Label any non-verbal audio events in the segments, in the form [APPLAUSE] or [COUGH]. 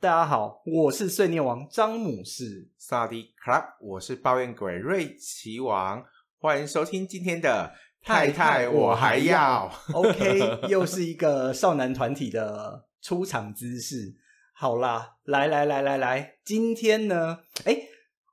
大家好我是碎念王张母士。萨迪 club 我是抱怨鬼瑞奇王。欢迎收听今天的太太我还要。ok [LAUGHS] 又是一个少男团体的出场姿势。好啦来来来来来。今天呢哎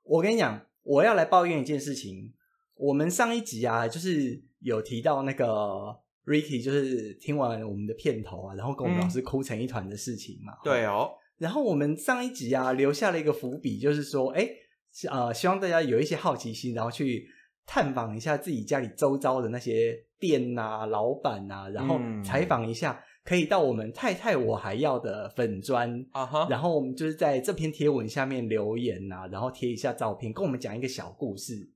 我跟你讲我要来抱怨一件事情。我们上一集啊就是有提到那个 Ricky，就是听完我们的片头啊，然后跟我们老师哭成一团的事情嘛。对哦。然后我们上一集啊，留下了一个伏笔，就是说，哎，呃，希望大家有一些好奇心，然后去探访一下自己家里周遭的那些店啊、老板啊，然后采访一下，可以到我们太太我还要的粉砖啊哈，然后我们就是在这篇贴文下面留言啊，然后贴一下照片，跟我们讲一个小故事。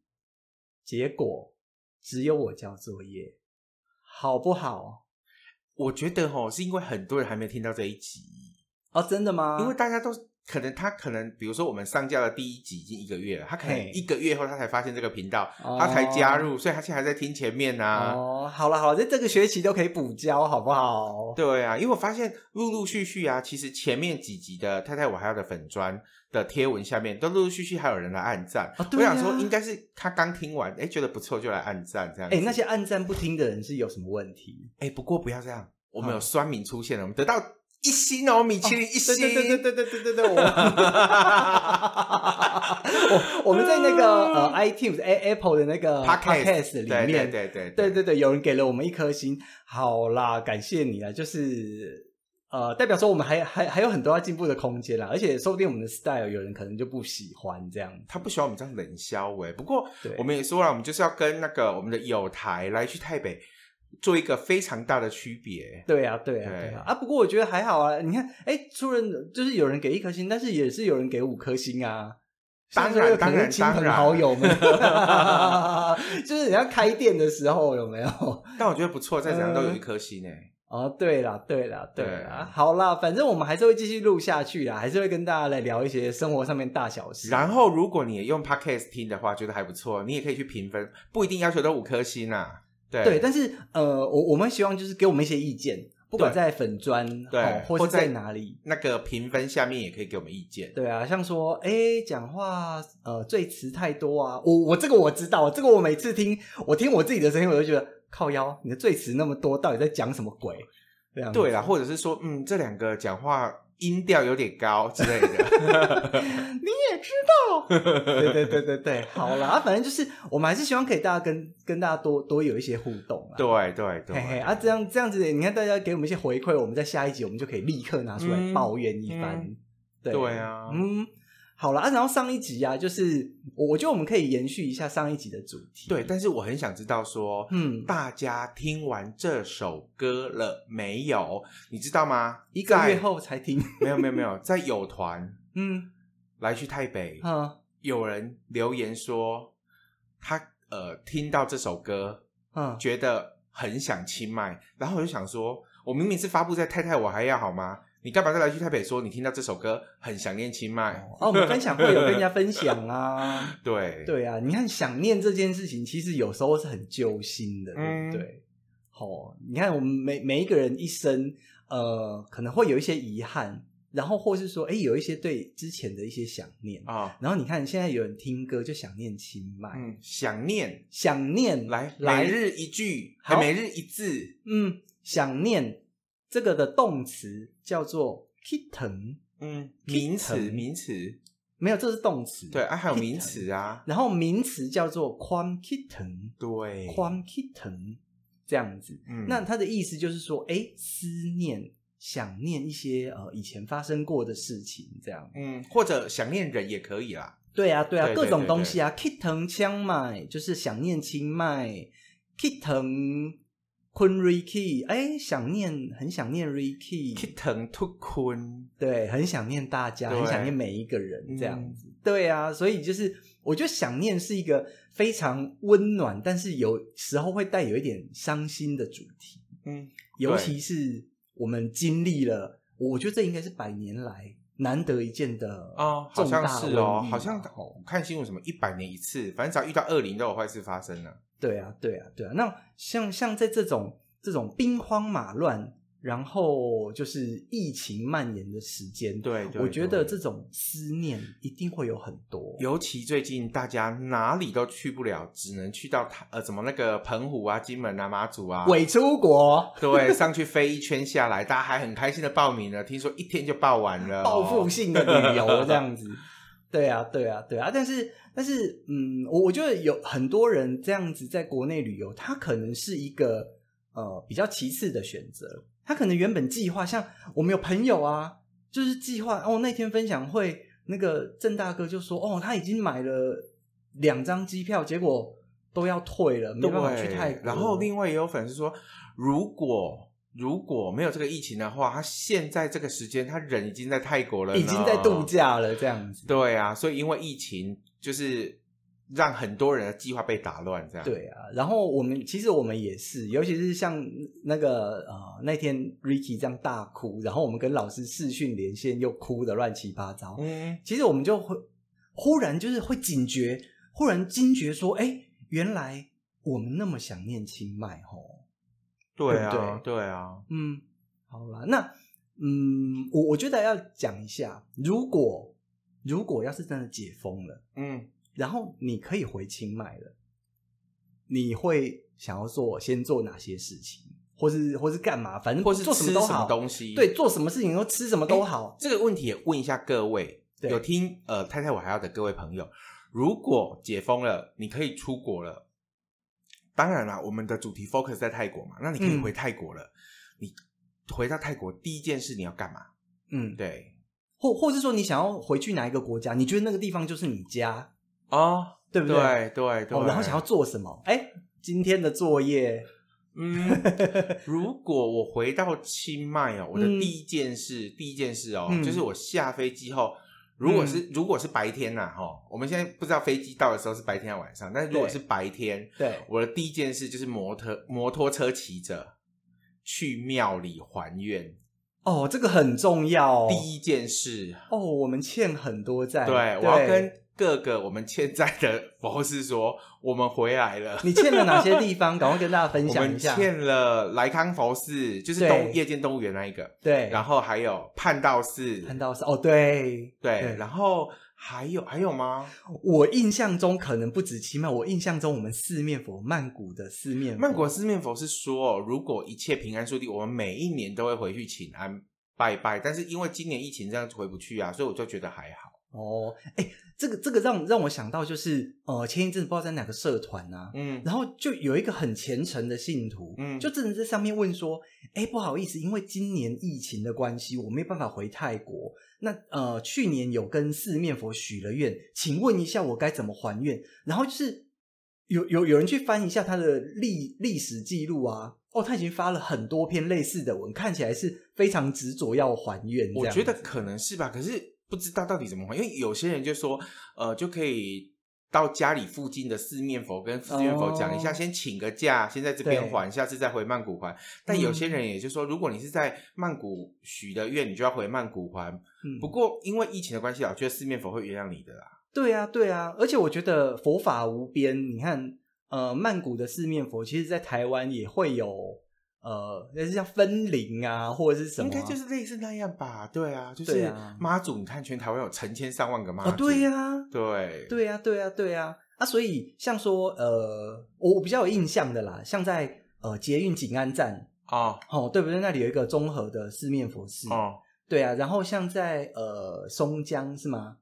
结果只有我交作业，好不好？我觉得哦，是因为很多人还没听到这一集。哦，真的吗？因为大家都可能，他可能，比如说我们上架的第一集已经一个月了，他可能一个月后他才发现这个频道，他才加入，所以他现在还在听前面呢、啊。哦，好了好了，在这个学期都可以补交，好不好？对啊，因为我发现陆陆续续啊，其实前面几集的太太我还要的粉砖的贴文下面，都陆陆续续还有人来按赞。哦对啊、我想说，应该是他刚听完，哎，觉得不错就来按赞这样。哎，那些按赞不听的人是有什么问题？哎，不过不要这样，我们有酸民出现了，我们得到。一星哦，米其林一星，对对对对对对对对，我，我们在那个呃 iTunes Apple 的那个 Podcast 里面，对对对对对对，有人给了我们一颗星，好啦，感谢你啊，就是呃，代表说我们还还还有很多要进步的空间啦，而且说不定我们的 style 有人可能就不喜欢这样，他不喜欢我们这样冷笑哎，不过我们也说了，我们就是要跟那个我们的友台来去台北。做一个非常大的区别，对啊，对啊，对啊，啊！不过我觉得还好啊。你看，哎，出人就是有人给一颗星，但是也是有人给五颗星啊。当然，当然，亲朋好友们，[LAUGHS] 就是人家开店的时候有没有？但我觉得不错，再怎样都有一颗星呢。哦，对了，对了，对了，好啦，反正我们还是会继续录下去啦，还是会跟大家来聊一些生活上面大小事。然后，如果你也用 Podcast 听的话，觉得还不错，你也可以去评分，不一定要求都五颗星啊。对，对，但是呃，我我们希望就是给我们一些意见，不管在粉砖对、哦，或是在哪里，那个评分下面也可以给我们意见。对啊，像说哎，讲话呃最词太多啊，我我这个我知道，这个我每次听我听我自己的声音，我就觉得靠腰，你的最词那么多，到底在讲什么鬼？对啊，或者是说嗯，这两个讲话。音调有点高之类的，[LAUGHS] 你也知道，[LAUGHS] 对对对对对，好啦，反正就是我们还是希望可以大家跟跟大家多多有一些互动啊，对对对，嘿嘿啊，这样这样子，你看大家给我们一些回馈，我们在下一集我们就可以立刻拿出来抱怨一番，嗯、对，对啊，嗯。好了啊，然后上一集啊，就是我觉得我们可以延续一下上一集的主题。对，但是我很想知道说，嗯，大家听完这首歌了没有？你知道吗？一个月后才听。[LAUGHS] 没有没有没有，在友团，嗯，来去台北，嗯，有人留言说他呃听到这首歌，嗯，觉得很想清迈，然后我就想说，我明明是发布在太太我还要好吗？你干嘛再来去台北说你听到这首歌很想念清迈？哦，我们分享会有跟人家分享啊。[LAUGHS] 对对啊，你看想念这件事情，其实有时候是很揪心的，嗯、对不对？哦，你看我们每每一个人一生，呃，可能会有一些遗憾，然后或是说，哎，有一些对之前的一些想念啊。哦、然后你看现在有人听歌就想念清迈，嗯，想念想念来来每日一句，还每日一字，嗯，想念。这个的动词叫做 kitten，嗯，名词名词没有，这是动词。对啊，还有名词啊。然后名词叫做 quam kitten，对，quam kitten 这样子。嗯，那它的意思就是说，哎，思念、想念一些呃以前发生过的事情，这样。嗯，或者想念人也可以啦。对啊，对啊，对对对对，各种东西啊，kitten 枪麦就是想念清迈，kitten。坤 Ricky，哎，想念，很想念 Ricky，去疼突坤，对，很想念大家，很想念每一个人，这样子，嗯、对啊，所以就是，我觉得想念是一个非常温暖，但是有时候会带有一点伤心的主题，嗯，尤其是我们经历了，我觉得这应该是百年来难得一见的哦，好像是哦，好像哦看新闻什么一百年一次，反正只要遇到恶灵都有坏事发生了。对啊，对啊，对啊。那像像在这种这种兵荒马乱，然后就是疫情蔓延的时间，对，对，我觉得这种思念一定会有很多。尤其最近大家哪里都去不了，只能去到呃，怎么那个澎湖啊、金门啊、马祖啊，伪出国。对，上去飞一圈下来，大家还很开心的报名了，听说一天就报完了，报复性的旅游 [LAUGHS] 这样子。对啊，对啊，对啊，但是，但是，嗯，我我觉得有很多人这样子在国内旅游，他可能是一个呃比较其次的选择。他可能原本计划，像我们有朋友啊，就是计划哦，那天分享会那个郑大哥就说，哦，他已经买了两张机票，结果都要退了，没办法去泰国。然后另外也有粉丝说，如果。如果没有这个疫情的话，他现在这个时间，他人已经在泰国了，已经在度假了，这样子。对啊，所以因为疫情，就是让很多人的计划被打乱，这样。对啊，然后我们其实我们也是，尤其是像那个呃那天 Ricky 这样大哭，然后我们跟老师视讯连线又哭的乱七八糟。嗯，其实我们就会忽然就是会警觉，忽然惊觉说，哎，原来我们那么想念清迈吼。对啊，对，对，对啊，嗯，好了，那嗯，我我觉得要讲一下，如果如果要是真的解封了，嗯，然后你可以回清迈了，你会想要做先做哪些事情，或是或是干嘛？反正或是做什么都好，东西对，做什么事情都吃什么都好。这个问题也问一下各位，有听呃太太我还要的各位朋友，如果解封了，你可以出国了。当然啦，我们的主题 focus 在泰国嘛，那你可以回泰国了。嗯、你回到泰国第一件事你要干嘛？嗯，对，或或是说你想要回去哪一个国家？你觉得那个地方就是你家哦，对不对？对对对、哦。然后想要做什么？哎，今天的作业，嗯，如果我回到清迈哦，我的第一件事，嗯、第一件事哦，嗯、就是我下飞机后。如果是、嗯、如果是白天呐、啊，哈，我们现在不知道飞机到的时候是白天还是晚上。但是如果是白天，对，我的第一件事就是摩托摩托车骑着去庙里还愿。哦，这个很重要。第一件事哦，我们欠很多债。对，对我要跟。各个我们欠债的佛是说，我们回来了。[LAUGHS] 你欠了哪些地方？赶快跟大家分享一下。我们欠了莱康佛寺，就是动夜间动物园那一个。对。然后还有叛道寺。叛道寺哦，对对。对然后还有还有吗？我印象中可能不止清迈，我印象中我们四面佛曼谷的四面佛，曼谷四面佛是说，如果一切平安顺利，我们每一年都会回去请安拜拜。但是因为今年疫情这样子回不去啊，所以我就觉得还好。哦，哎，这个这个让让我想到就是，呃，前一阵子不知道在哪个社团啊，嗯，然后就有一个很虔诚的信徒，嗯，就真的在上面问说，哎，不好意思，因为今年疫情的关系，我没办法回泰国。那呃，去年有跟四面佛许了愿，请问一下我该怎么还愿？然后就是有有有人去翻一下他的历历史记录啊，哦，他已经发了很多篇类似的文，看起来是非常执着要还愿。我觉得可能是吧，可是。不知道到底怎么还，因为有些人就说，呃，就可以到家里附近的四面佛跟四面佛讲一下，哦、先请个假，先在这边还，下次再回曼谷还。但有些人也就说，如果你是在曼谷许的愿，你就要回曼谷还。嗯、不过因为疫情的关系啊，我觉得四面佛会原谅你的啦。对啊，对啊，而且我觉得佛法无边。你看，呃，曼谷的四面佛，其实在台湾也会有。呃，那是像分灵啊，或者是什么？应该就是类似那样吧。对啊，就是妈祖，你看全台湾有成千上万个妈祖。哦，对呀，对，对呀，对呀，对呀。啊，所以像说，呃，我比较有印象的啦，像在呃捷运景安站啊，哦，对不对？那里有一个综合的四面佛寺哦，对啊。然后像在呃松江是吗？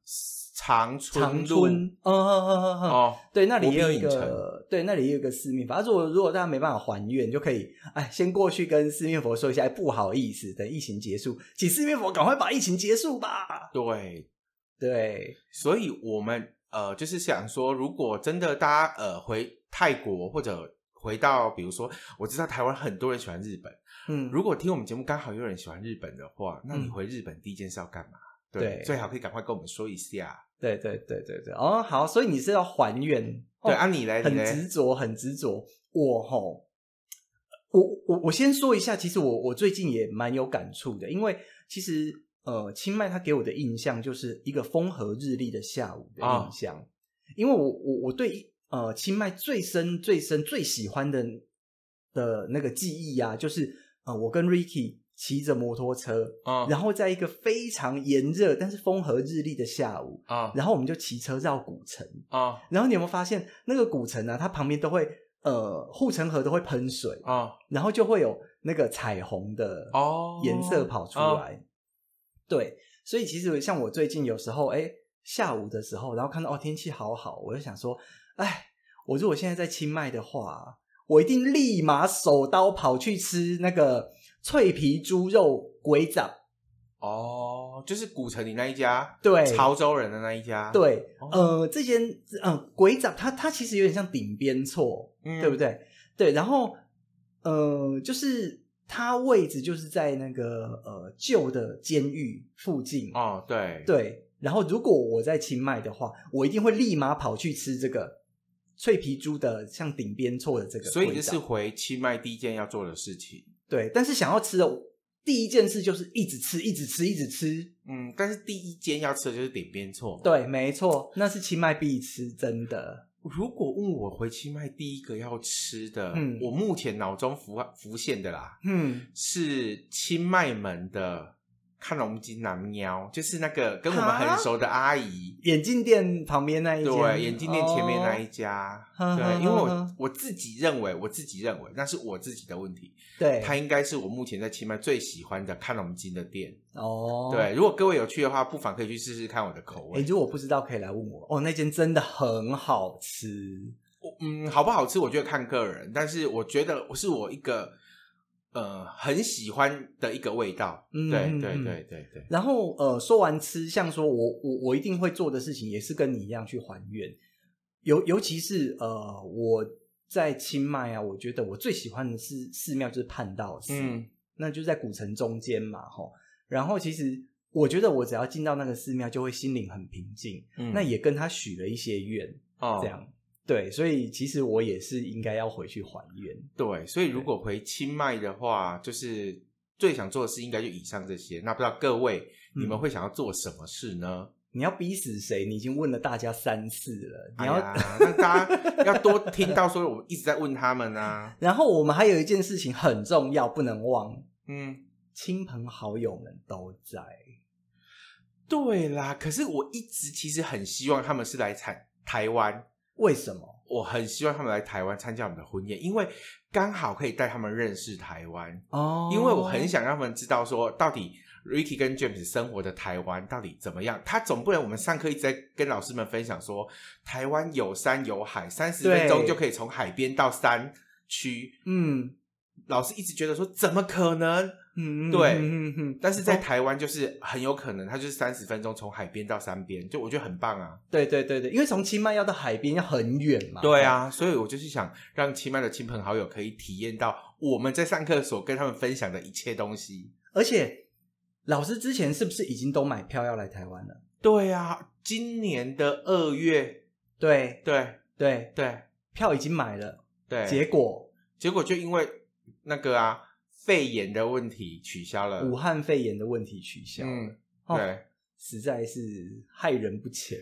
长春，长春，嗯嗯嗯嗯嗯哦，对，那里也有一个，对，那里也有一个四面佛。如果如果大家没办法还愿，就可以，哎，先过去跟四面佛说一下，不好意思，等疫情结束，请四面佛赶快把疫情结束吧。对，对，所以我们呃，就是想说，如果真的大家呃回泰国或者回到比如说，我知道台湾很多人喜欢日本，嗯，如果听我们节目刚好有人喜欢日本的话，那你回日本第一件事要干嘛？对，对，最好可以赶快跟我们说一下。对对对对对，哦，好，所以你是要还原？对，哦、啊，你来，很执着，很执着。我吼，我我我先说一下，其实我我最近也蛮有感触的，因为其实呃，清迈它给我的印象就是一个风和日丽的下午的印象，哦、因为我我我对呃清迈最深最深最喜欢的的那个记忆啊，就是呃我跟 Ricky。骑着摩托车，啊，然后在一个非常炎热但是风和日丽的下午，啊，然后我们就骑车绕古城，啊，然后你有没有发现那个古城呢？它旁边都会，呃，护城河都会喷水，啊，然后就会有那个彩虹的哦。颜色跑出来，对，所以其实像我最近有时候，哎，下午的时候，然后看到哦天气好好，我就想说，哎，我如果现在在清迈的话，我一定立马手刀跑去吃那个。脆皮猪肉鬼掌。哦，就是古城里那一家，对，潮州人的那一家，对，哦、呃，这间嗯、呃、鬼掌，它它其实有点像顶边错，嗯、对不对？对，然后呃，就是它位置就是在那个呃旧的监狱附近。哦，对。对，然后如果我在清迈的话，我一定会立马跑去吃这个脆皮猪的像顶边错的这个，所以这是回清迈第一件要做的事情。对，但是想要吃的第一件事就是一直吃，一直吃，一直吃。嗯，但是第一间要吃的就是点边错。对，没错，那是清迈必吃，真的。如果问我回清迈第一个要吃的，嗯，我目前脑中浮浮现的啦，嗯，是清迈门的。看龙金南喵，就是那个跟我们很熟的阿姨，眼镜店旁边那一家，对，眼镜店前面那一家，哦、对，因为我我自己认为，我自己认为那是我自己的问题，对，它应该是我目前在清迈最喜欢的看龙金的店，哦，对，如果各位有去的话，不妨可以去试试看我的口味。哎，如果不知道可以来问我，哦，那间真的很好吃，嗯，好不好吃？我觉得看个人，但是我觉得是我一个。呃，很喜欢的一个味道，嗯，对对对对对。然后呃，说完吃，像说我我我一定会做的事情，也是跟你一样去还愿。尤尤其是呃，我在清迈啊，我觉得我最喜欢的是寺庙就是盼道寺，嗯，那就在古城中间嘛，吼。然后其实我觉得我只要进到那个寺庙，就会心灵很平静，嗯，那也跟他许了一些愿，哦，这样。对，所以其实我也是应该要回去还原。对，所以如果回清迈的话，就是最想做的事应该就以上这些。那不知道各位你们会想要做什么事呢？嗯、你要逼死谁？你已经问了大家三次了，你要让、哎、大家要多听到说我一直在问他们啊。[LAUGHS] 然后我们还有一件事情很重要，不能忘。嗯，亲朋好友们都在。对啦，可是我一直其实很希望他们是来台台湾。为什么？我很希望他们来台湾参加我们的婚宴，因为刚好可以带他们认识台湾哦。因为我很想让他们知道说，到底 Ricky 跟 James 生活的台湾到底怎么样。他总不能我们上课一直在跟老师们分享说，台湾有山有海，三十分钟就可以从海边到山区。嗯，老师一直觉得说，怎么可能？嗯，对，嗯嗯，但是在台湾就是很有可能，它就是三十分钟从海边到山边，就我觉得很棒啊。对对对对，因为从清迈要到海边要很远嘛。对啊，所以我就是想让清迈的亲朋好友可以体验到我们在上课所跟他们分享的一切东西。而且老师之前是不是已经都买票要来台湾了？对啊，今年的二月，对对对对，票已经买了。对，结果结果就因为那个啊。肺炎的问题取消了，武汉肺炎的问题取消了，嗯，对，哦，实在是害人不浅。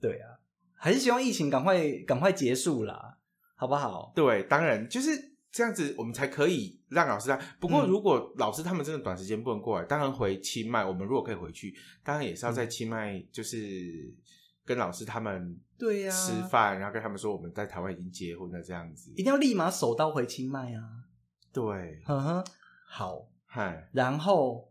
对啊，还是希望疫情赶快赶快结束啦，好不好？对，当然就是这样子，我们才可以让老师啊。不过，如果老师他们真的短时间不能过来，嗯，当然回清迈，我们如果可以回去，当然也是要在清迈，就是跟老师他们对呀吃饭，然后跟他们说我们在台湾已经结婚了，这样子，一定要立马手刀回清迈啊！对，呵呵，好，嗨，然后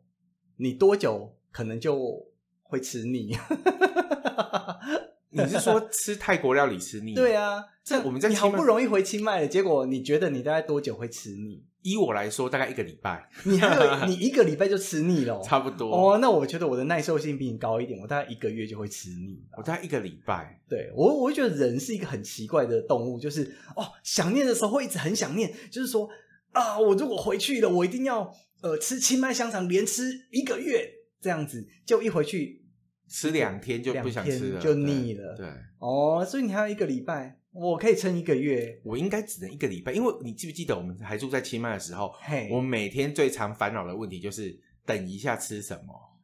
你多久可能就会吃腻？[LAUGHS] 你是说吃泰国料理吃腻？对啊，这我们在你好不容易回清迈了，结果你觉得你大概多久会吃腻？依我来说，大概一个礼拜。你还有 [LAUGHS] 你一个礼拜就吃腻了，差不多。哦，那我觉得我的耐受性比你高一点，我大概一个月就会吃腻。我大概一个礼拜。对，我，我会觉得人是一个很奇怪的动物，就是哦，想念的时候会一直很想念，就是说啊，我如果回去了，我一定要呃吃清迈香肠，连吃一个月这样子，就一回去吃两天就不想吃了，就腻了。对，对哦，所以你还有一个礼拜。我可以撑一个月，我应该只能一个礼拜，因为你记不记得我们还住在清迈的时候，hey, 我们每天最常烦恼的问题就是等一下吃什么。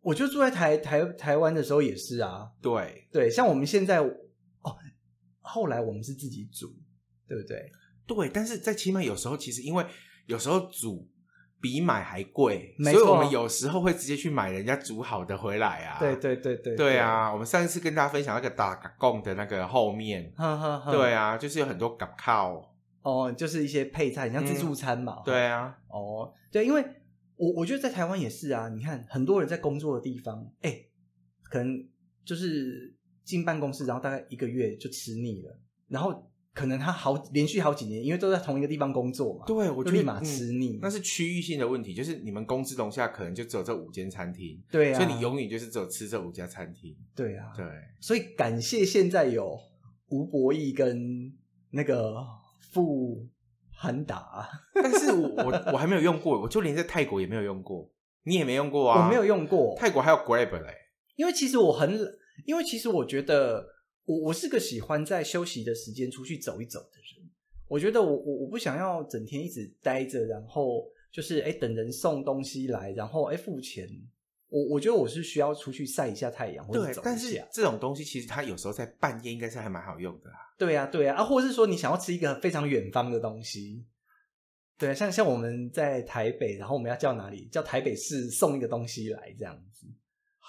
我就住在台台台湾的时候也是啊，对对，像我们现在哦，后来我们是自己煮，对不对？对，但是在清迈有时候其实因为有时候煮。比买还贵，所以我们有时候会直接去买人家煮好的回来啊。对对对对，对啊！我们上一次跟大家分享那个打嘎贡的那个后面，呵呵呵对啊，就是有很多港靠哦，就是一些配菜，像自助餐嘛。嗯、对啊，哦，对，因为我我觉得在台湾也是啊。你看，很多人在工作的地方，哎、欸，可能就是进办公室，然后大概一个月就吃腻了，然后。可能他好连续好几年，因为都在同一个地方工作嘛。对，我就立马吃腻、嗯。那是区域性的问题，就是你们公司楼下可能就只有这五间餐厅。对啊，所以你永远就是只有吃这五家餐厅。对啊，对。所以感谢现在有吴博义跟那个富恒达，[LAUGHS] 但是我我我还没有用过，我就连在泰国也没有用过，你也没用过啊？我没有用过，泰国还有 Grab 嘞。因为其实我很，因为其实我觉得。我我是个喜欢在休息的时间出去走一走的人。我觉得我我我不想要整天一直待着，然后就是哎等人送东西来，然后哎付钱。我我觉得我是需要出去晒一下太阳，或者走一下。但是这种东西其实它有时候在半夜应该是还蛮好用的啊。对啊对啊啊，或者是说你想要吃一个非常远方的东西，对啊，像像我们在台北，然后我们要叫哪里？叫台北市送一个东西来这样子。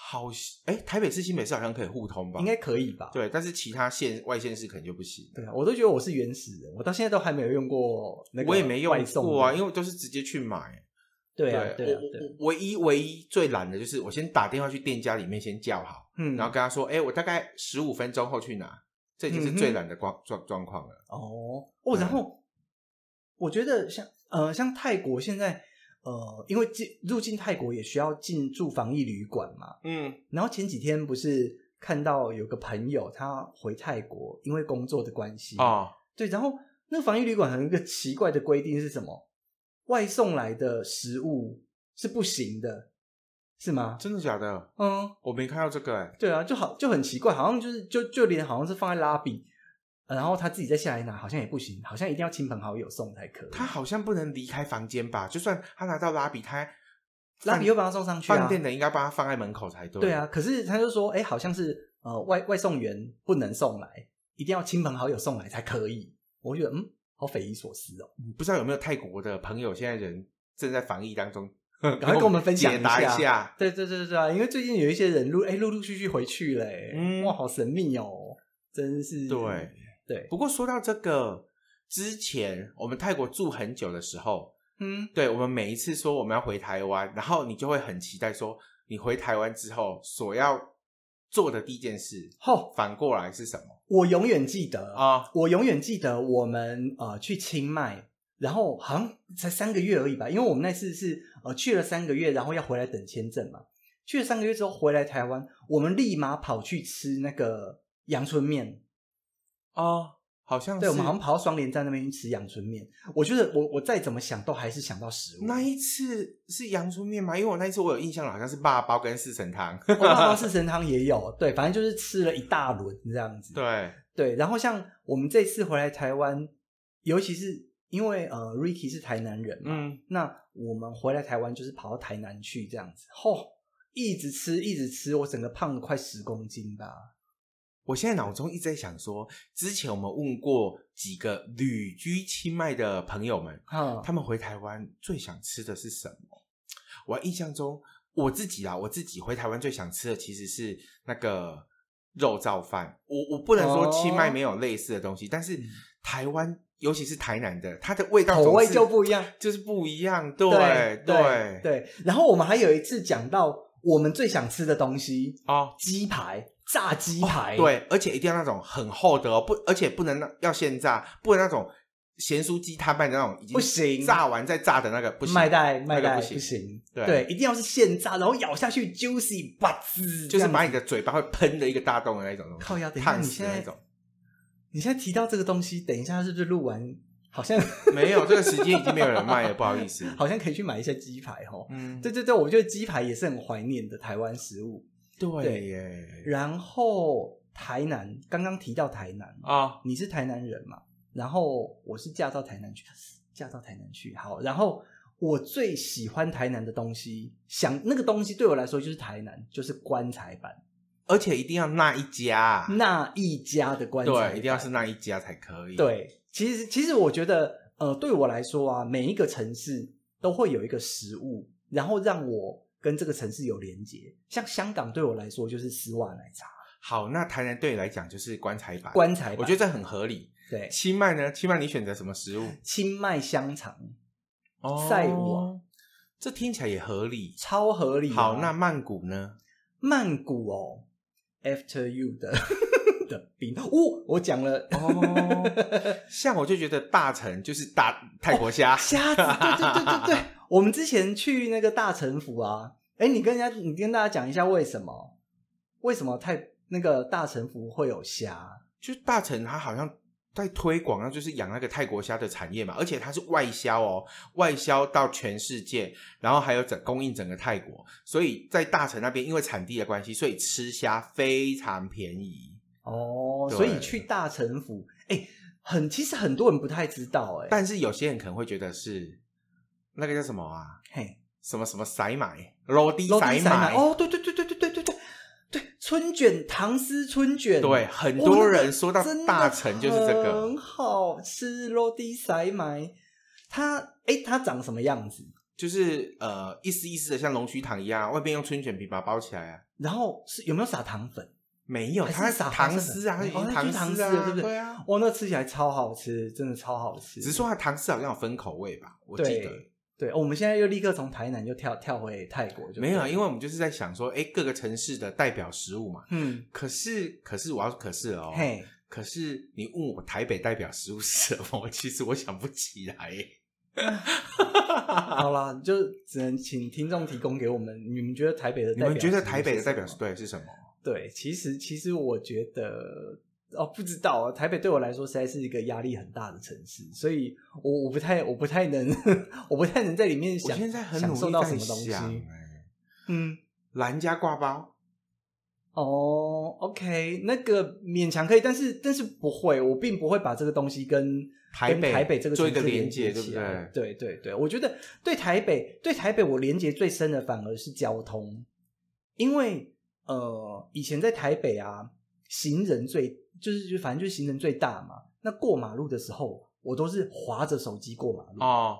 好，哎，台北市、新北市好像可以互通吧？应该可以吧？对，但是其他县、外县市可能就不行。对啊，我都觉得我是原始人，我到现在都还没有用过那个。我也没用过啊，因为我都是直接去买。对啊，对啊，我唯一唯一最懒的就是我先打电话去店家里面先叫好，嗯，然后跟他说，哎，我大概十五分钟后去拿，这已经是最懒的状状状况了。哦哦，然后我觉得像呃像泰国现在。呃，因为进入境泰国也需要进驻防疫旅馆嘛，嗯，然后前几天不是看到有个朋友他回泰国，因为工作的关系啊，哦、对，然后那个防疫旅馆有一个奇怪的规定是什么？外送来的食物是不行的，是吗？真的假的？嗯，我没看到这个、欸，哎，对啊，就好就很奇怪，好像就是就就连好像是放在拉比。然后他自己再下来拿，好像也不行，好像一定要亲朋好友送才可以。他好像不能离开房间吧？就算他拿到拉比，他拉比又把他送上去，啊，饭店的应该把他放在门口才对。对啊，可是他就说，哎，好像是呃外外送员不能送来，一定要亲朋好友送来才可以。我觉得嗯，好匪夷所思哦。不知道有没有泰国的朋友，现在人正在防疫当中，[LAUGHS] 赶快跟我们分享一下。[LAUGHS] 对对对对啊，因为最近有一些人陆哎陆陆续续回去了，嗯，哇，好神秘哦，真是对。对，不过说到这个，之前我们泰国住很久的时候，嗯，对，我们每一次说我们要回台湾，然后你就会很期待说，你回台湾之后所要做的第一件事，哦，反过来是什么？我永远记得啊，我永远记得我们呃去清迈，然后好像才三个月而已吧，因为我们那次是呃去了三个月，然后要回来等签证嘛，去了三个月之后回来台湾，我们立马跑去吃那个阳春面。哦，好像是对，我们好像跑到双连站那边去吃阳春面。我觉得我我再怎么想都还是想到食物。那一次是阳春面吗？因为我那一次我有印象了，好像是爸包跟四神汤。我爸包 [LAUGHS] 四神汤也有，对，反正就是吃了一大轮这样子。对对，然后像我们这次回来台湾，尤其是因为呃，Ricky 是台南人嘛，嗯，那我们回来台湾就是跑到台南去这样子，吼、哦，一直吃一直吃，我整个胖了快十公斤吧。我现在脑中一直在想说，之前我们问过几个旅居清迈的朋友们，嗯，他们回台湾最想吃的是什么？我印象中，我自己啊，我自己回台湾最想吃的其实是那个肉燥饭。我我不能说清迈没有类似的东西，哦、但是台湾，尤其是台南的，它的味道口味就不一样，就是不一样。对对对，对。然后我们还有一次讲到我们最想吃的东西哦，鸡排。炸鸡排、哦，对，而且一定要那种很厚的哦，不，而且不能要现炸，不能那种咸酥鸡摊卖的那种已经不行，炸完再炸的那个不行，麦袋麦袋不行，不行，对对，一定要是现炸，然后咬下去 juicy，吧滋，就是把你的嘴巴会喷的一个大洞的那种东西。靠腰，等一下你现在你现在提到这个东西，等一下是不是录完？好像 [LAUGHS] 没有，这个时间已经没有人卖了，不好意思。[LAUGHS] 好像可以去买一些鸡排哦。嗯，对对对，我觉得鸡排也是很怀念的台湾食物。对耶。然后台南，刚刚提到台南啊，哦，你是台南人嘛？然后我是嫁到台南去，[SNIFFS] 嫁到台南去。好，然后我最喜欢台南的东西，想那个东西对我来说就是台南，就是棺材板，而且一定要那一家，那一家的棺材板，对，一定要是那一家才可以。对，其实其实我觉得，呃，对我来说啊，每一个城市都会有一个食物，然后让我跟这个城市有连接。像香港对我来说就是丝袜奶茶。好，那台南对你来讲就是棺材板，棺材板，我觉得这很合理。对，清迈呢？清迈你选择什么食物？清迈香肠，哦，赛瓦，这听起来也合理，超合理。好，那曼谷呢？曼谷哦，After You 的的冰哦，我讲了哦。像我就觉得大臣就是大泰国虾，虾子，对对对对对。[LAUGHS] 我们之前去那个大城府啊，哎，你跟人家，你跟大家讲一下为什么？为什么泰那个大城府会有虾？就大城它好像。在推广啊，就是养那个泰国虾的产业嘛，而且它是外销哦，外销到全世界，然后还有整供应整个泰国，所以在大城那边因为产地的关系，所以吃虾非常便宜哦。所以去大城府，哎，很其实很多人不太知道哎，但是有些人可能会觉得是那个叫什么啊？嘿，什么什么塞买，罗迪塞买哦，对对对对对对对对。对，春卷，唐诗春卷，对，很多人说到大城就是这个，很好吃。罗迪塞买，它，哎，它长什么样子？就是呃，一丝一丝的，像龙须糖一样，外边用春卷皮把它包起来啊。然后是有没有撒糖粉？没有，它撒糖丝啊，哦，糖丝啊，对不对？对啊，哇，那吃起来超好吃，真的超好吃。只是说它糖丝好像有分口味吧，我记得。对，我们现在又立刻从台南就跳跳回泰国，就没有啊，因为我们就是在想说，哎，各个城市的代表食物嘛。嗯，可是可是我要可是哦，嘿，可是你问我台北代表食物是什么，其实我想不起来。[LAUGHS] 好啦，就只能请听众提供给我们，你们觉得台北的代表，你们觉得台北的代表是对是什么？对，其实其实我觉得。哦，不知道啊。台北对我来说实在是一个压力很大的城市，所以我我不太我不太能 [LAUGHS] 我不太能在里面想现在很享受到什么东西。嗯，蓝家挂包。哦，OK，那个勉强可以，但是但是不会，我并不会把这个东西跟台北台北这个做一个连接，对不对？对对对，我觉得对台北对台北我连接最深的反而是交通，因为呃以前在台北啊，行人最。就是就反正就是行人最大嘛，那过马路的时候，我都是划着手机过马路哦，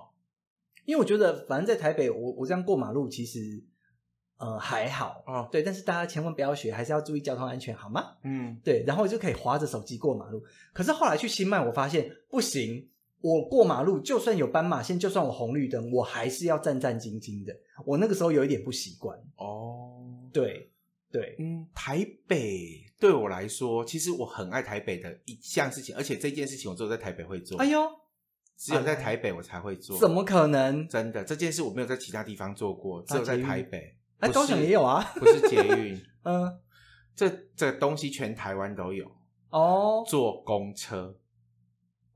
因为我觉得反正在台北，我我这样过马路其实呃还好哦，对，但是大家千万不要学，还是要注意交通安全，好吗？嗯，对，然后就可以划着手机过马路。可是后来去新迈，我发现不行，我过马路就算有斑马线，就算我红绿灯，我还是要战战兢兢的。我那个时候有一点不习惯哦，对对，嗯，台北。对我来说，其实我很爱台北的一项事情，而且这件事情我只有在台北会做。哎呦，只有在台北我才会做。怎么可能？真的，这件事我没有在其他地方做过，只有在台北。哎，高雄也有啊，不是捷运。[LAUGHS] 嗯，这这东西全台湾都有。哦，坐公车。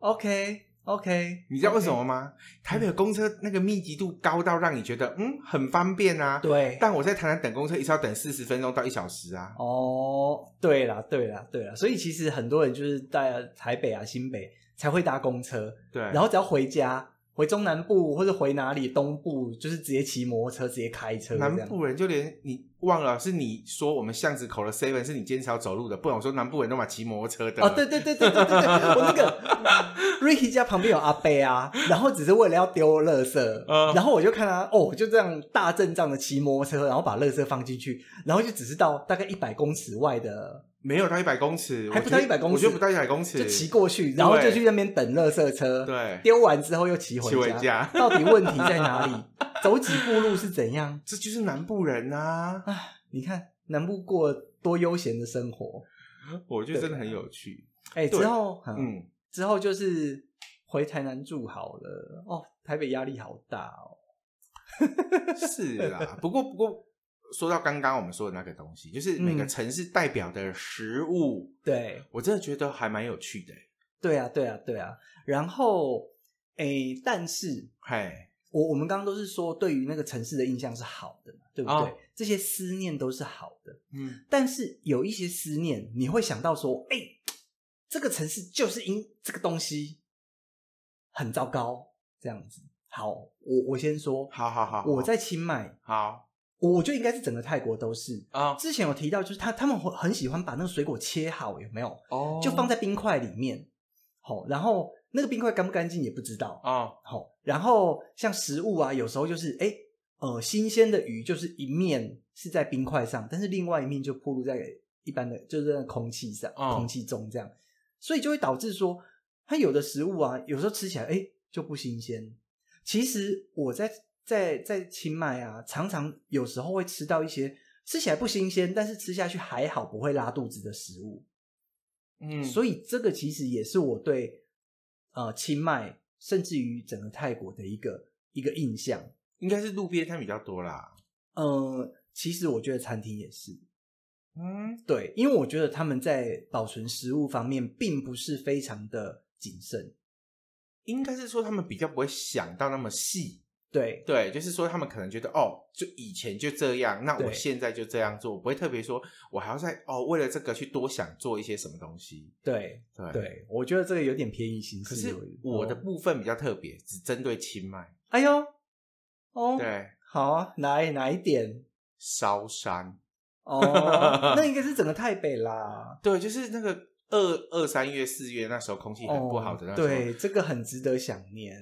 OK。OK，你知道为什么吗.台北的公车那个密集度高到让你觉得嗯很方便啊。对，但我在台南等公车也是要等四十分钟到一小时啊。哦，对啦，对啦，对啦，所以其实很多人就是在台北啊、新北才会搭公车。对，然后只要回家。回中南部或者回哪里东部，就是直接骑摩托车，直接开车。南部人就连你忘了，是你说我们巷子口的 seven 是你坚持要走路的，不然我说南部人都嘛骑摩托车的。哦，对对对对对对对，我那个 [LAUGHS] Ricky 家旁边有阿伯啊，然后只是为了要丢垃圾，嗯，然后我就看他哦，就这样大阵仗的骑摩托车，然后把垃圾放进去，然后就只是到大概一百公尺外的。没有到一百公尺，还不到一百公尺，我觉得不到一百公尺，就骑过去，然后就去那边等垃圾车，对，丢完之后又骑回家。回家，[LAUGHS] 到底问题在哪里？走几步路是怎样？[LAUGHS] 这就是南部人啊！啊，你看南部过多悠闲的生活，我觉得真的很有趣。哎，之后，嗯，之后就是回台南住好了。哦，台北压力好大哦。是啦，不过不过，说到刚刚我们说的那个东西，就是每个城市代表的食物，嗯、对我真的觉得还蛮有趣的。对啊，对啊，对啊。然后，诶，但是，嗨，我我们刚刚都是说对于那个城市的印象是好的嘛，对不对？哦、这些思念都是好的，嗯。但是有一些思念，你会想到说，哎，这个城市就是因这个东西很糟糕，这样子。好，我我先说，好好好，我在清迈，好，我觉得应该是整个泰国都是啊。Oh. 之前有提到，就是他他们很喜欢把那个水果切好，有没有？哦，oh. 就放在冰块里面，好，然后那个冰块干不干净也不知道啊。好，oh. 然后像食物啊，有时候就是哎，呃，新鲜的鱼就是一面是在冰块上，但是另外一面就暴露在一般的就是在空气上，oh. 空气中这样，所以就会导致说，它有的食物啊，有时候吃起来哎就不新鲜。其实我在在在清迈啊，常常有时候会吃到一些吃起来不新鲜，但是吃下去还好不会拉肚子的食物。嗯，所以这个其实也是我对呃清迈甚至于整个泰国的一个一个印象，应该是路边摊比较多啦。呃，其实我觉得餐厅也是。嗯，对，因为我觉得他们在保存食物方面并不是非常的谨慎。应该是说他们比较不会想到那么细，对对，就是说他们可能觉得哦，就以前就这样，那我现在就这样做，我不会特别说我还要再哦为了这个去多想做一些什么东西。对对对，我觉得这个有点偏移形式。可是我的部分比较特别，只针对清迈。哎呦，哦，对，好啊，哪哪一点？烧山哦，那应该是整个台北啦。[LAUGHS] 对，就是那个。二二三月四月那时候空气很不好的那时候，对，这个很值得想念。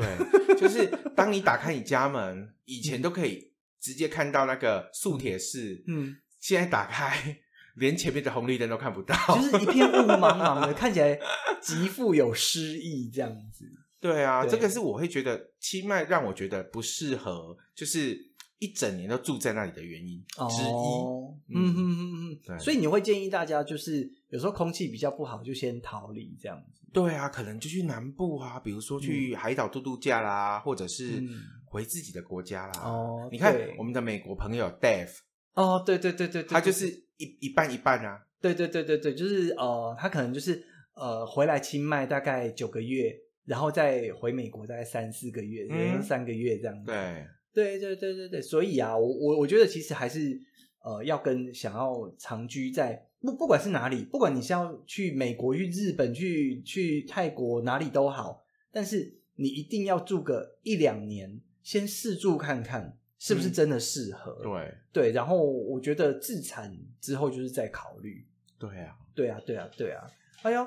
对，就是当你打开你家门，以前都可以直接看到那个素铁市，嗯，现在打开连前面的红绿灯都看不到，就是一片雾茫茫的，看起来极富有诗意这样子。对啊，对这个是我会觉得清迈让我觉得不适合，就是。一整年都住在那里的原因之一，哦、嗯哼哼哼，对，所以你会建议大家，就是有时候空气比较不好，就先逃离这样子。对啊，可能就去南部啊，比如说去海岛度度假啦，嗯、或者是回自己的国家啦。哦，你看我们的美国朋友 Dave，哦，对对对对，对，他就是一一半一半啊。对对对对对，就是呃，他可能就是呃，回来清迈大概九个月，然后再回美国大概三四个月，嗯，三个月这样子。对。对对对对对，所以啊，我我我觉得其实还是呃，要跟想要长居在不不管是哪里，不管你是要去美国、去日本、去去泰国哪里都好，但是你一定要住个一两年，先试住看看是不是真的适合。嗯、对对，然后我觉得自产之后就是再考虑。对啊，对啊，对啊，对啊。哎呦，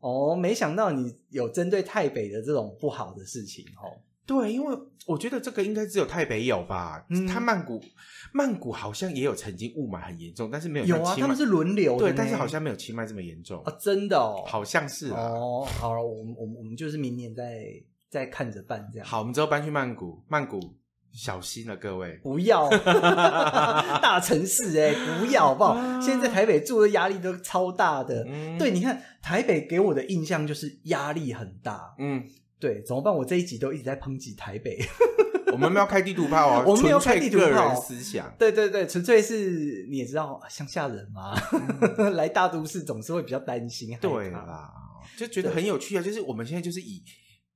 哦，没想到你有针对泰北的这种不好的事情哦。对，因为我觉得这个应该只有泰北有吧。嗯，他曼谷，曼谷好像也有曾经雾霾很严重，但是没有。有啊，他们是轮流的。对，但是好像没有清迈这么严重啊，真的哦，好像是哦。好了，我们我们我们就是明年再再看着办这样。好，我们之后搬去曼谷，曼谷小心了各位，不要 [LAUGHS] 大城市哎，不要好不好？现在在台北住的压力都超大的。嗯，对，你看台北给我的印象就是压力很大。嗯。对，怎么办？我这一集都一直在抨击台北。[LAUGHS] 我们没有开地图炮啊，我们没有开地图炮。个人思想，对对对，纯粹是你也知道，乡下人嘛，嗯、[LAUGHS] 来大都市总是会比较担心。对啦，就觉得很有趣啊。就是我们现在就是以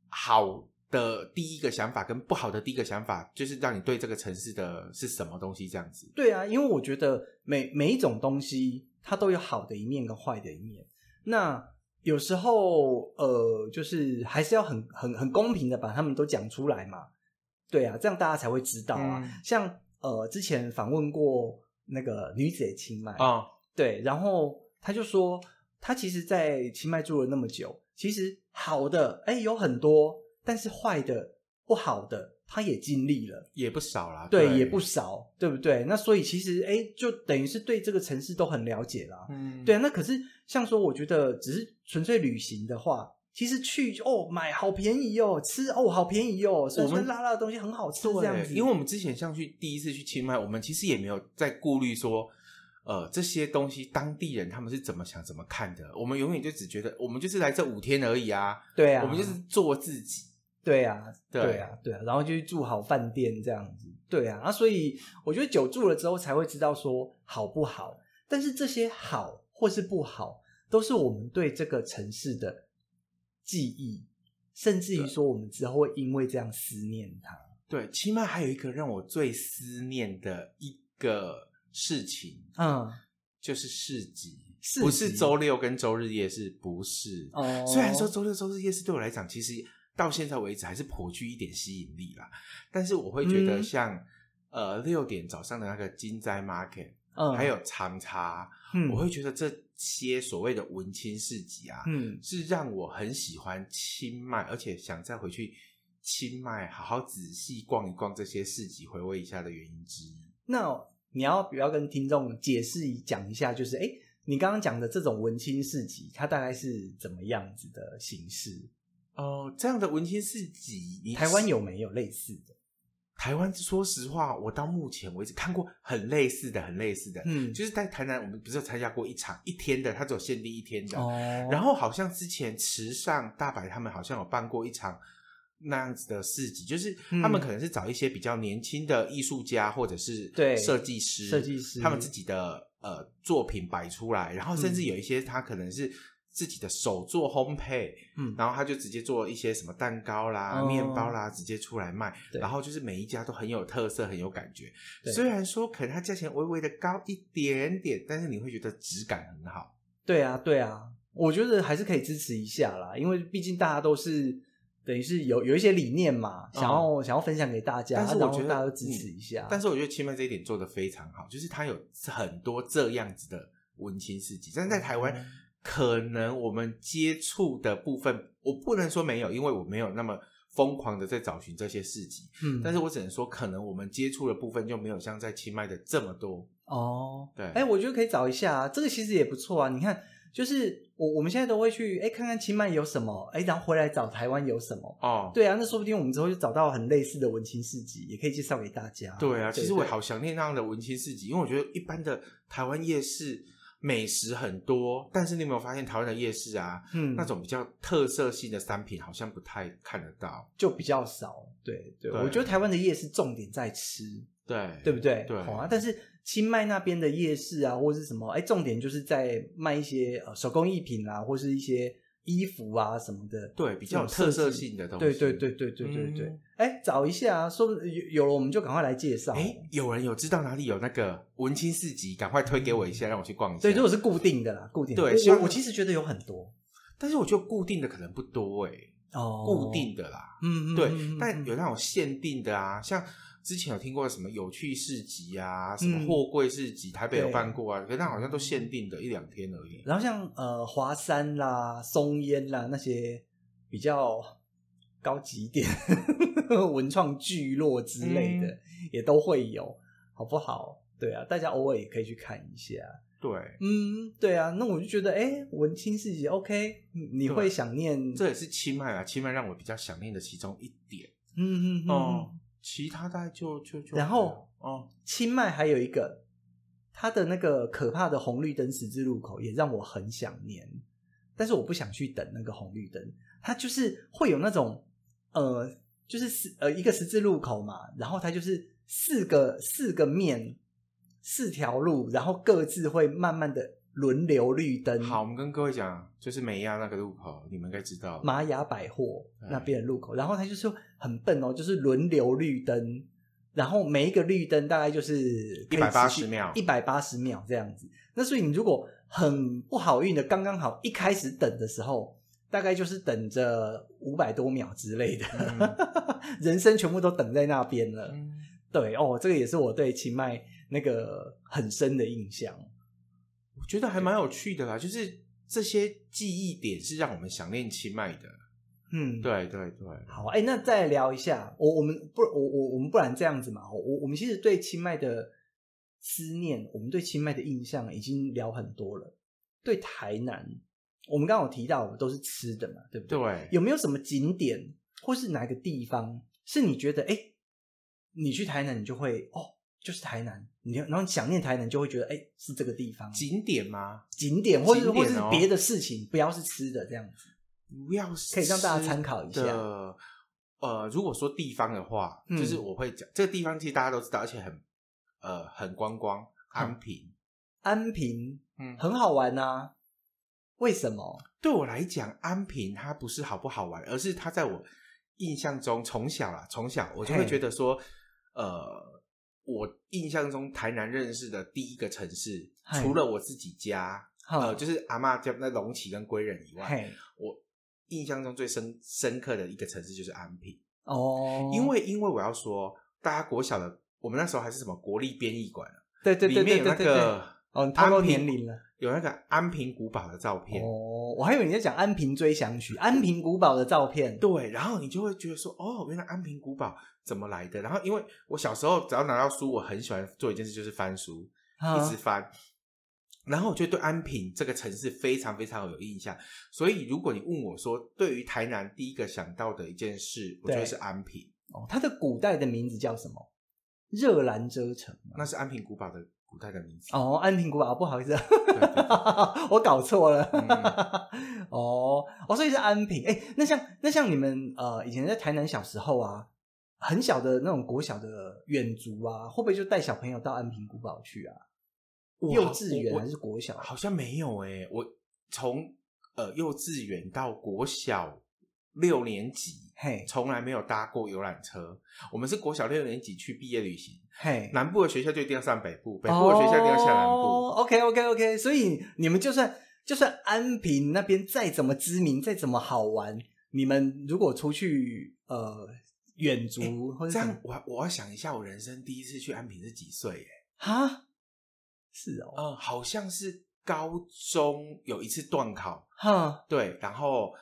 好的第一个想法跟不好的第一个想法，就是让你对这个城市的是什么东西这样子。对啊，因为我觉得每每一种东西它都有好的一面跟坏的一面。那有时候，呃，就是还是要很、很、很公平的把他们都讲出来嘛。对啊，这样大家才会知道啊。嗯、像呃，之前访问过那个女子的清迈啊，哦、对，然后他就说，他其实，在清迈住了那么久，其实好的哎有很多，但是坏的、不好的。他也尽力了，也不少啦，对，对，也不少，对不对？那所以其实，哎，就等于是对这个城市都很了解啦。嗯，对啊。那可是像说，我觉得只是纯粹旅行的话，其实去哦，买好便宜哦，吃哦，好便宜哦，酸酸辣辣的东西很好吃，这样子。因为我们之前像去第一次去清迈，我们其实也没有在顾虑说，呃，这些东西当地人他们是怎么想、怎么看的？我们永远就只觉得我们就是来这五天而已啊，对啊，我们就是做自己，对啊，对，对啊，对啊，然后就去住好饭店这样子，对啊，啊，所以我觉得久住了之后才会知道说好不好，但是这些好或是不好，都是我们对这个城市的记忆，甚至于说我们之后会因为这样思念它。对，起码还有一个让我最思念的一个。事情，嗯，就是市集，市集不是周六跟周日夜市，不是。哦，虽然说周六周日夜市对我来讲，其实到现在为止还是颇具一点吸引力啦。但是我会觉得像，嗯、呃六点早上的那个金斋 Market，嗯，还有长茶，嗯，我会觉得这些所谓的文青市集啊，嗯，是让我很喜欢清迈，而且想再回去清迈好好仔细逛一逛这些市集，回味一下的原因之一。那你要不要跟听众解释讲一下，就是哎，你刚刚讲的这种文青市集，它大概是怎么样子的形式？哦、呃，这样的文青市集，台湾有没有类似的？台湾说实话，我到目前为止看过很类似的，很类似的，嗯，就是在台南，我们不是有参加过一场一天的，它只有限定一天的，哦，然后好像之前池上大白他们好像有办过一场。那样子的市集，就是他们可能是找一些比较年轻的艺术家，或者是设计师，设计师他们自己的呃作品摆出来，然后甚至有一些他可能是自己的手做烘焙，嗯，然后他就直接做一些什么蛋糕啦、嗯、面包啦，直接出来卖，然后就是每一家都很有特色，很有感觉。虽然说可能它价钱微微的高一点点，但是你会觉得质感很好。对啊，对啊，我觉得还是可以支持一下啦，因为毕竟大家都是。等于是有有一些理念嘛，想要、嗯、想要分享给大家，但是我觉得大家都支持一下。但是我觉得清迈这一点做的非常好，就是它有很多这样子的文青市集。但是在台湾、嗯，可能我们接触的部分，我不能说没有，因为我没有那么疯狂的在找寻这些市集。嗯，但是我只能说，可能我们接触的部分就没有像在清迈的这么多。哦，对，哎、欸，我觉得可以找一下啊，这个其实也不错啊。你看。就是我我们现在都会去哎看看清迈有什么哎，然后回来找台湾有什么哦，对啊，那说不定我们之后就找到很类似的文青市集，也可以介绍给大家。对啊，其实我好想念那样的文青市集，因为我觉得一般的台湾夜市美食很多，但是你有没有发现台湾的夜市啊，嗯，那种比较特色性的商品好像不太看得到，就比较少。对对，对，我觉得台湾的夜市重点在吃，对对不对？对，好啊，但是。清迈那边的夜市啊，或是什么？哎，重点就是在卖一些呃手工艺品啊，或是一些衣服啊什么的。对，比较有特色性的东西。对对对对对对对。哎、嗯，找一下啊，说有有了我们就赶快来介绍。哎，有人有知道哪里有那个文青市集？赶快推给我一下，让我去逛一下。对，如果是固定的啦，固定的。对，我我其实觉得有很多，但是我觉得固定的可能不多哎。哦，固定的啦，嗯嗯，对，但有那种限定的啊，像。之前有听过什么有趣市集啊，什么货柜市集，嗯，台北有办过啊，可是那好像都限定的一两天而已。然后像呃华山啦、松烟啦那些比较高级一点 [LAUGHS] 文创聚落之类的，嗯，也都会有，好不好？对啊，大家偶尔也可以去看一下。对，嗯，对啊，那我就觉得，哎，文青市集 OK，你会想念，这也是清迈啊，清迈让我比较想念的其中一点。嗯嗯嗯。哦其他大概就就就，然后哦，清迈还有一个，它的那个可怕的红绿灯十字路口也让我很想念，但是我不想去等那个红绿灯，它就是会有那种呃，就是四呃一个十字路口嘛，然后它就是四个四个面四条路，然后各自会慢慢的。轮流绿灯。好，我们跟各位讲，就是美亚那个路口，你们应该知道。玛雅百货那边的路口，然后他就是很笨哦，就是轮流绿灯，然后每一个绿灯大概就是一百八十秒，一百八十秒这样子。那所以你如果很不好运的，刚刚好一开始等的时候，大概就是等着五百多秒之类的，嗯、[LAUGHS] 人生全部都等在那边了。嗯、对哦，这个也是我对清迈那个很深的印象。觉得还蛮有趣的啦，就是这些记忆点是让我们想念清迈的。嗯，对对对。好，哎、欸，那再聊一下，我我们不，我我我们不然这样子嘛，我我们其实对清迈的思念，我们对清迈的印象已经聊很多了。对台南，我们刚刚有提到的都是吃的嘛，对不对？对。有没有什么景点或是哪个地方是你觉得，哎、欸，你去台南你就会哦，就是台南，你然后想念台南，就会觉得哎，是这个地方景点吗？景点，或者或者是别的事情，不要是吃的这样子，不要是可以让大家参考一下。呃，如果说地方的话，就是我会讲这个地方，其实大家都知道，而且很呃很观光，安平，安平，嗯，很好玩呐。为什么？对我来讲，安平它不是好不好玩，而是它在我印象中，从小啊，从小我就会觉得说，呃，我印象中台南认识的第一个城市，除了我自己家，呃，就是阿妈家那龙崎跟归仁以外，我印象中最深深刻的一个城市就是安平哦，因为因为我要说，大家国小的，我们那时候还是什么国立编译馆，对对对，里面有那个。哦，他都年龄了，有那个安平古堡的照片哦，我还以为你在讲安平追想曲，安平古堡的照片，对，然后你就会觉得说，哦，原来安平古堡怎么来的？然后因为我小时候只要拿到书，我很喜欢做一件事，就是翻书，一直翻，然后我就对安平这个城市非常非常有印象。所以如果你问我说，对于台南第一个想到的一件事，我觉得是安平。哦，它的古代的名字叫什么？热兰遮城，那是安平古堡的。古代的名字哦，安平古堡，不好意思，[LAUGHS] 我搞错了。嗯、[LAUGHS] 哦哦，所以是安平。哎，那像那像你们呃，以前在台南小时候啊，很小的那种国小的远足啊，会不会就带小朋友到安平古堡去啊？幼稚园还是国小？好像没有哎、欸，我从呃幼稚园到国小六年级。嘿，从来没有搭过游览车。我们是国小六年级去毕业旅行。嘿，南部的学校就一定要上北部，北部的学校一定要下南部。哦，OK，OK，OK。所以你们就算就算安平那边再怎么知名，再怎么好玩，你们如果出去呃远足，欸、或者这样，我我要想一下，我人生第一次去安平是几岁？哎，哈，是哦，嗯，好像是高中有一次段考，哈，对，然后。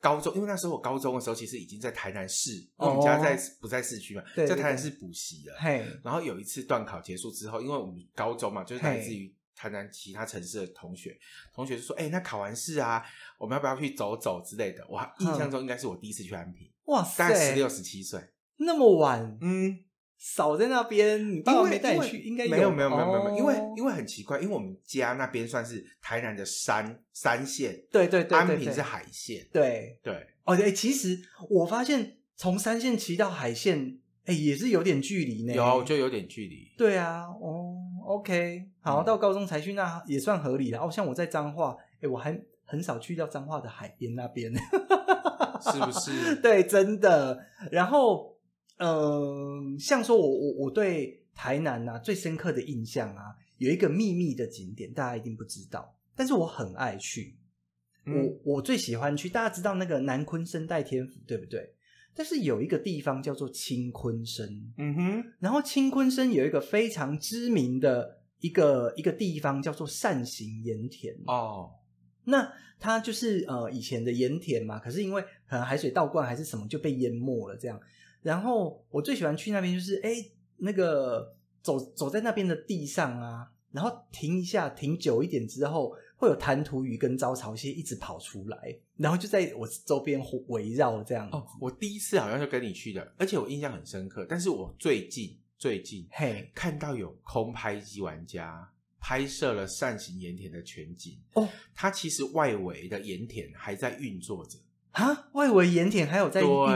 高中，因为那时候我高中的时候，其实已经在台南市，因为我们家在不在市区嘛，在台南市补习了。嘿，然后有一次段考结束之后，因为我们高中嘛，就是来自于台南其他城市的同学，同学就说：“哎，那考完试啊，我们要不要去走走之类的？”我印象中应该是我第一次去安平，哇塞，大概十六、十七岁，那么晚，嗯。少在那边，你爸爸没带你去，应该没有没有没有没有，因为因为很奇怪，因为我们家那边算是台南的山山线，对对对，安平是海线，对对。哦，哎，其实我发现从山线骑到海线，哎，也是有点距离呢。有，就有点距离。对啊，哦，OK，好，到高中才去，那也算合理了。哦，像我在彰化，哎，我还很少去到彰化的海边那边，是不是？[LAUGHS] 对，真的。然后。嗯，像说我我我对台南啊最深刻的印象啊，有一个秘密的景点，大家一定不知道，但是我很爱去。嗯、我我最喜欢去，大家知道那个南鲲鯓代天府对不对？但是有一个地方叫做青鲲鯓，嗯哼，然后青鲲鯓有一个非常知名的一个一个地方叫做善行盐田哦，那它就是呃以前的盐田嘛，可是因为可能海水倒灌还是什么就被淹没了这样。然后我最喜欢去那边，就是哎，那个走走在那边的地上啊，然后停一下，停久一点之后，会有弹涂鱼跟招潮蟹一直跑出来，然后就在我周边围绕这样。哦，我第一次好像就跟你去的，而且我印象很深刻。但是我最近最近嘿看到有空拍机玩家拍摄了扇形盐田的全景哦，它其实外围的盐田还在运作着。啊，外围盐田还有在运作，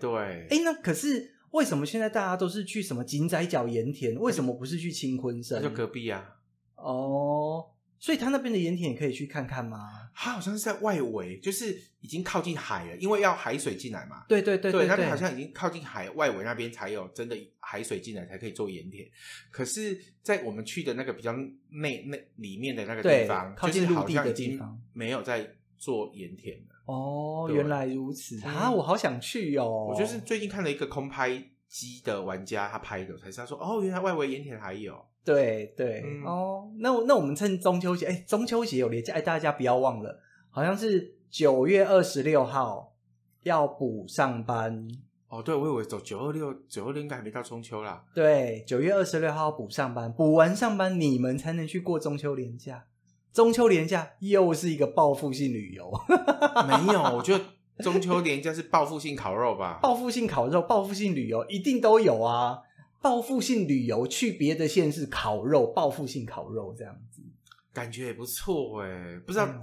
对，哎、欸，那可是为什么现在大家都是去什么井仔角盐田？为什么不是去青鲲鯓？就隔壁啊。哦，所以他那边的盐田也可以去看看吗？他好像是在外围，就是已经靠近海了，因为要海水进来嘛。对对对对，对，那边好像已经靠近海外围那边才有真的海水进来才可以做盐田。可是，在我们去的那个比较内内里面的那个地方，靠近陆地的地方，没有在做盐田的。哦，原来如此啊！我好想去哦。我就是最近看了一个空拍机的玩家，他拍的，才知道说哦，原来外围盐田还有。对对、嗯、哦，那那我们趁中秋节，哎，中秋节有连假，哎，大家不要忘了，好像是九月二十六号要补上班。哦，对，我以为走九二六，九二六应该还没到中秋啦。对，九月二十六号补上班，补完上班你们才能去过中秋连假。中秋连假又是一个报复性旅游，[LAUGHS] 没有，我觉得中秋连假是报复性烤肉吧？报复性烤肉、报复性旅游一定都有啊！报复性旅游，去别的县市烤肉，报复性烤肉这样子，感觉也不错哎。不知道、嗯、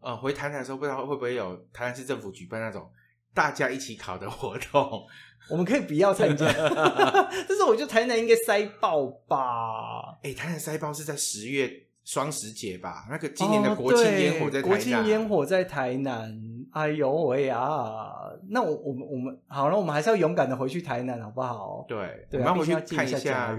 呃，回台南的时候，不知道会不会有台南市政府举办那种大家一起烤的活动？我们可以不要参加，[LAUGHS] 但是我觉得台南应该塞爆吧？哎、欸，台南塞爆是在十月双十节吧？那个今年的国庆烟火在台南，国庆烟火在台南。哎呦喂啊！那我我们我们好了，我们还是要勇敢的回去台南，好不好？对，对，我们回去看一下。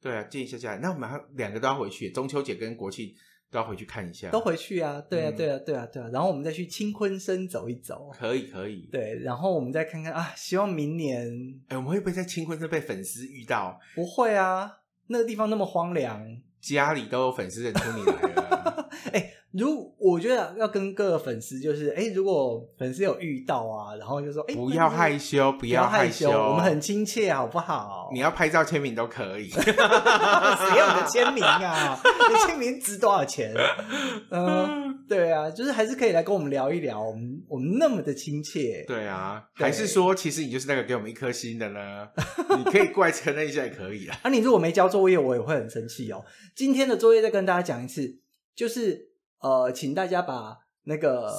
对啊，见一下家人。那我们还两个都要回去，中秋节跟国庆都要回去看一下。都回去啊！对啊，对啊，对啊，对啊。然后我们再去青昆山走一走。可以，可以。对，然后我们再看看啊，希望明年，哎，我们会不会在青昆山被粉丝遇到？不会啊，那个地方那么荒凉，家里都有粉丝认出你来了。哎。如我觉得要跟各个粉丝，就是哎，如果粉丝有遇到啊，然后就说哎，不要害羞，不要害羞，我们很亲切，好不好？你要拍照签名都可以，[LAUGHS] 谁要你的签名啊？[LAUGHS] 你签名值多少钱？嗯，对啊，就是还是可以来跟我们聊一聊，我们我们那么的亲切，对啊，还是说其实你就是那个给我们一颗心的呢？[LAUGHS] 你可以过来承认一下也可以啊。啊，你如果没交作业，我也会很生气哦。今天的作业再跟大家讲一次，就是。呃，请大家把那个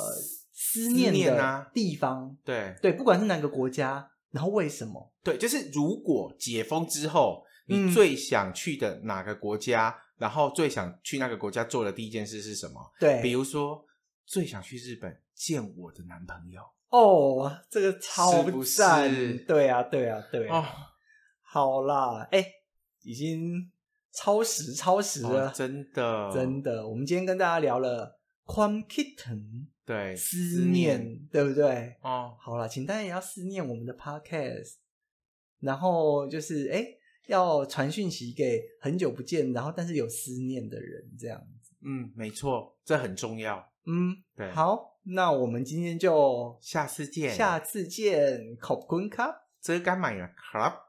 思念的地方，对对，不管是哪个国家，然后为什么？对，就是如果解封之后，你最想去的哪个国家，嗯、然后最想去那个国家做的第一件事是什么？对，比如说最想去日本见我的男朋友。哦，这个超不是？对啊，对啊，对啊。哦，好啦，哎，已经。超时，超时了，哦，真的，真的。我们今天跟大家聊了《Quam Kitten》，对，思念，思念对不对？哦，好了，请大家也要思念我们的 Podcast，然后就是哎，要传讯息给很久不见，然后但是有思念的人，这样子。嗯，没错，这很重要。嗯，对。好，那我们今天就下次见，下次见，ขอบคุณครับ，这个干嘛呀？Club。